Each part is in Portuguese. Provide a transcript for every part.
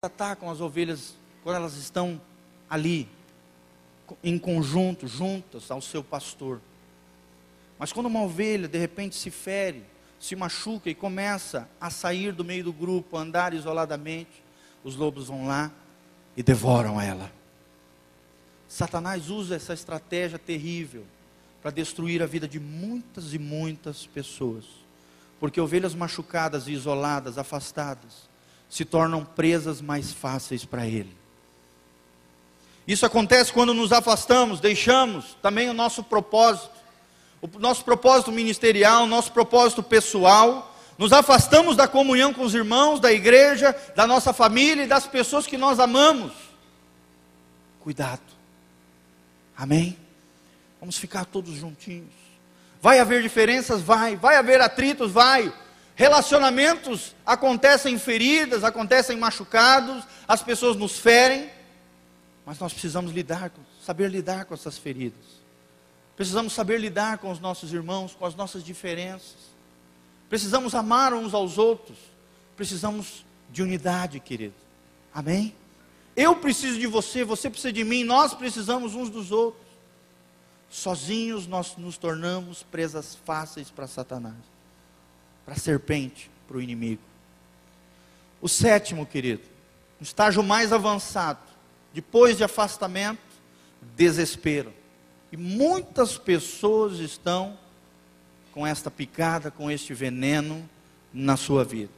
atacam as ovelhas quando elas estão ali, em conjunto, juntas ao seu pastor. Mas quando uma ovelha de repente se fere, se machuca e começa a sair do meio do grupo, a andar isoladamente, os lobos vão lá e devoram ela. Satanás usa essa estratégia terrível para destruir a vida de muitas e muitas pessoas. Porque ovelhas machucadas e isoladas, afastadas, se tornam presas mais fáceis para ele. Isso acontece quando nos afastamos, deixamos também o nosso propósito, o nosso propósito ministerial, o nosso propósito pessoal, nos afastamos da comunhão com os irmãos, da igreja, da nossa família e das pessoas que nós amamos. Cuidado. Amém? Vamos ficar todos juntinhos. Vai haver diferenças? Vai. Vai haver atritos? Vai. Relacionamentos acontecem feridas, acontecem machucados, as pessoas nos ferem, mas nós precisamos lidar, saber lidar com essas feridas. Precisamos saber lidar com os nossos irmãos, com as nossas diferenças. Precisamos amar uns aos outros. Precisamos de unidade, querido. Amém? Eu preciso de você, você precisa de mim, nós precisamos uns dos outros. Sozinhos nós nos tornamos presas fáceis para Satanás, para a serpente, para o inimigo. O sétimo, querido, um estágio mais avançado, depois de afastamento, desespero. E muitas pessoas estão com esta picada, com este veneno na sua vida.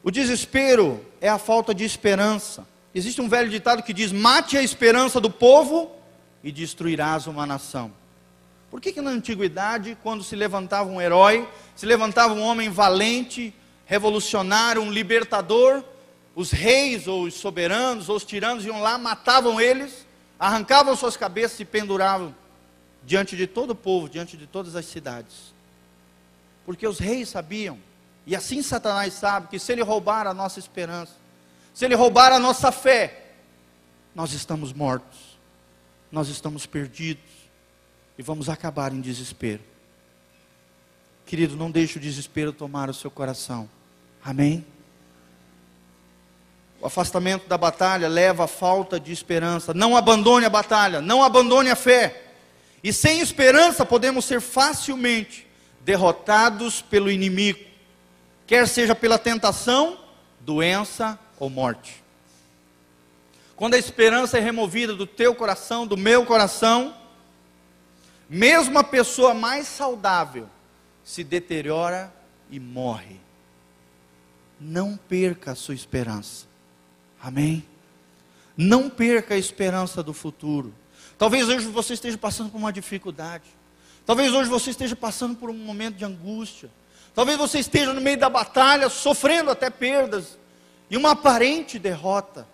O desespero é a falta de esperança. Existe um velho ditado que diz: mate a esperança do povo e destruirás uma nação. Por que, que na antiguidade, quando se levantava um herói, se levantava um homem valente, revolucionário, um libertador, os reis ou os soberanos ou os tiranos iam lá, matavam eles, arrancavam suas cabeças e penduravam diante de todo o povo, diante de todas as cidades. Porque os reis sabiam, e assim Satanás sabe, que se ele roubar a nossa esperança, se ele roubar a nossa fé, nós estamos mortos, nós estamos perdidos e vamos acabar em desespero. Querido, não deixe o desespero tomar o seu coração. Amém? O afastamento da batalha leva à falta de esperança. Não abandone a batalha, não abandone a fé. E sem esperança podemos ser facilmente derrotados pelo inimigo, quer seja pela tentação, doença ou morte. Quando a esperança é removida do teu coração, do meu coração, mesmo a pessoa mais saudável se deteriora e morre. Não perca a sua esperança. Amém? Não perca a esperança do futuro. Talvez hoje você esteja passando por uma dificuldade. Talvez hoje você esteja passando por um momento de angústia. Talvez você esteja no meio da batalha, sofrendo até perdas e uma aparente derrota.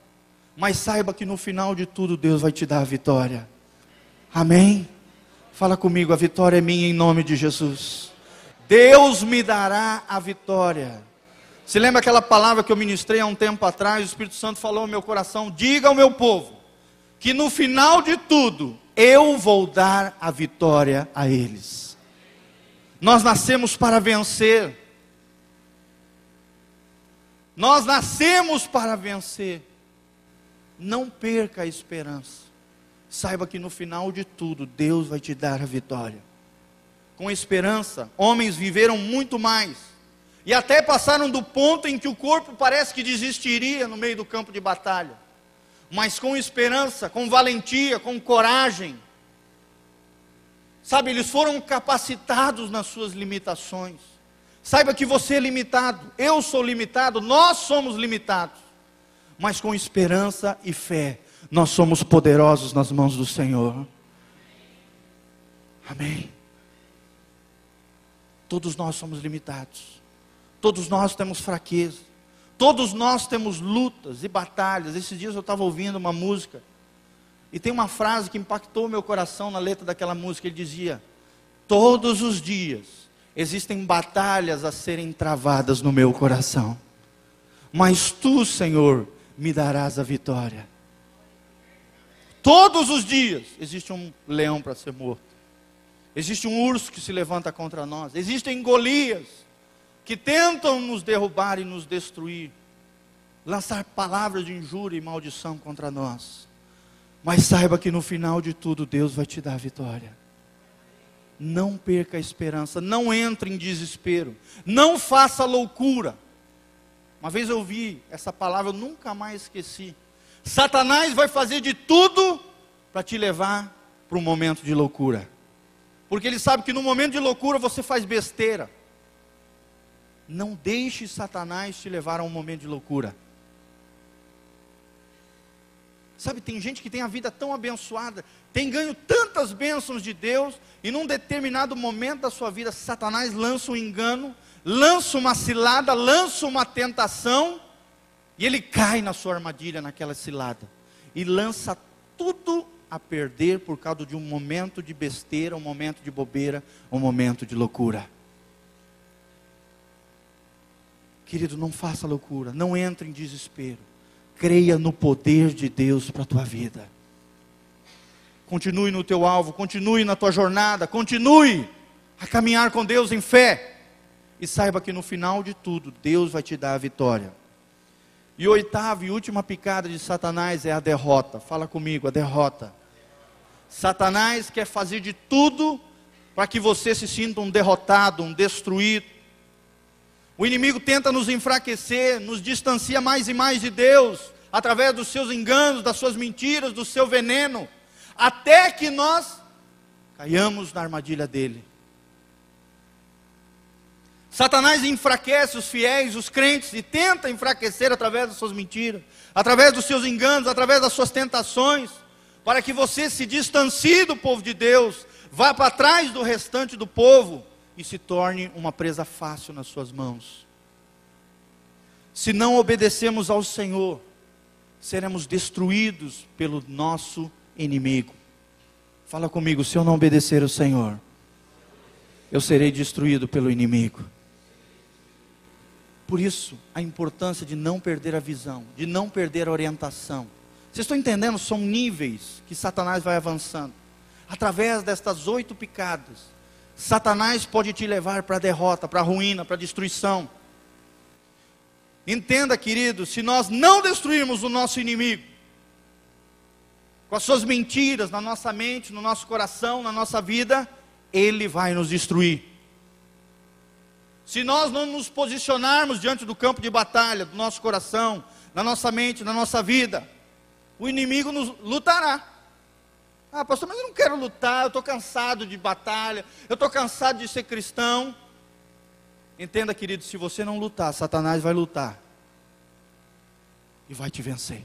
Mas saiba que no final de tudo Deus vai te dar a vitória. Amém? Fala comigo, a vitória é minha em nome de Jesus. Deus me dará a vitória. Se lembra aquela palavra que eu ministrei há um tempo atrás? O Espírito Santo falou ao meu coração: diga ao meu povo que no final de tudo eu vou dar a vitória a eles. Nós nascemos para vencer. Nós nascemos para vencer. Não perca a esperança. Saiba que no final de tudo Deus vai te dar a vitória. Com esperança, homens viveram muito mais. E até passaram do ponto em que o corpo parece que desistiria no meio do campo de batalha mas com esperança, com valentia, com coragem. Sabe, eles foram capacitados nas suas limitações. Saiba que você é limitado, eu sou limitado, nós somos limitados. Mas com esperança e fé, nós somos poderosos nas mãos do Senhor. Amém. Todos nós somos limitados. Todos nós temos fraqueza. Todos nós temos lutas e batalhas. Esses dias eu estava ouvindo uma música e tem uma frase que impactou o meu coração na letra daquela música. Ele dizia: Todos os dias existem batalhas a serem travadas no meu coração, mas tu, Senhor, me darás a vitória. Todos os dias existe um leão para ser morto, existe um urso que se levanta contra nós, existem Golias que tentam nos derrubar e nos destruir. lançar palavras de injúria e maldição contra nós. Mas saiba que no final de tudo Deus vai te dar a vitória. Não perca a esperança, não entre em desespero, não faça loucura. Uma vez eu ouvi essa palavra, eu nunca mais esqueci. Satanás vai fazer de tudo para te levar para um momento de loucura. Porque ele sabe que no momento de loucura você faz besteira. Não deixe Satanás te levar a um momento de loucura. Sabe, tem gente que tem a vida tão abençoada, tem ganho tantas bênçãos de Deus, e num determinado momento da sua vida, Satanás lança um engano, lança uma cilada, lança uma tentação, e ele cai na sua armadilha, naquela cilada, e lança tudo a perder por causa de um momento de besteira, um momento de bobeira, um momento de loucura. Querido, não faça loucura, não entre em desespero creia no poder de Deus para a tua vida. Continue no teu alvo, continue na tua jornada, continue a caminhar com Deus em fé. E saiba que no final de tudo, Deus vai te dar a vitória. E oitava e última picada de Satanás é a derrota. Fala comigo, a derrota. Satanás quer fazer de tudo para que você se sinta um derrotado, um destruído. O inimigo tenta nos enfraquecer, nos distancia mais e mais de Deus, através dos seus enganos, das suas mentiras, do seu veneno, até que nós caiamos na armadilha dele. Satanás enfraquece os fiéis, os crentes, e tenta enfraquecer através das suas mentiras, através dos seus enganos, através das suas tentações, para que você se distancie do povo de Deus, vá para trás do restante do povo, e se torne uma presa fácil nas suas mãos. Se não obedecemos ao Senhor, seremos destruídos pelo nosso inimigo. Fala comigo, se eu não obedecer ao Senhor, eu serei destruído pelo inimigo. Por isso, a importância de não perder a visão, de não perder a orientação. Vocês estão entendendo? São níveis que Satanás vai avançando. Através destas oito picadas, Satanás pode te levar para a derrota, para a ruína, para a destruição. Entenda, querido, se nós não destruirmos o nosso inimigo, com as suas mentiras na nossa mente, no nosso coração, na nossa vida, ele vai nos destruir. Se nós não nos posicionarmos diante do campo de batalha, do nosso coração, na nossa mente, na nossa vida, o inimigo nos lutará. Ah, pastor, mas eu não quero lutar, eu estou cansado de batalha, eu estou cansado de ser cristão. Entenda, querido, se você não lutar, Satanás vai lutar e vai te vencer.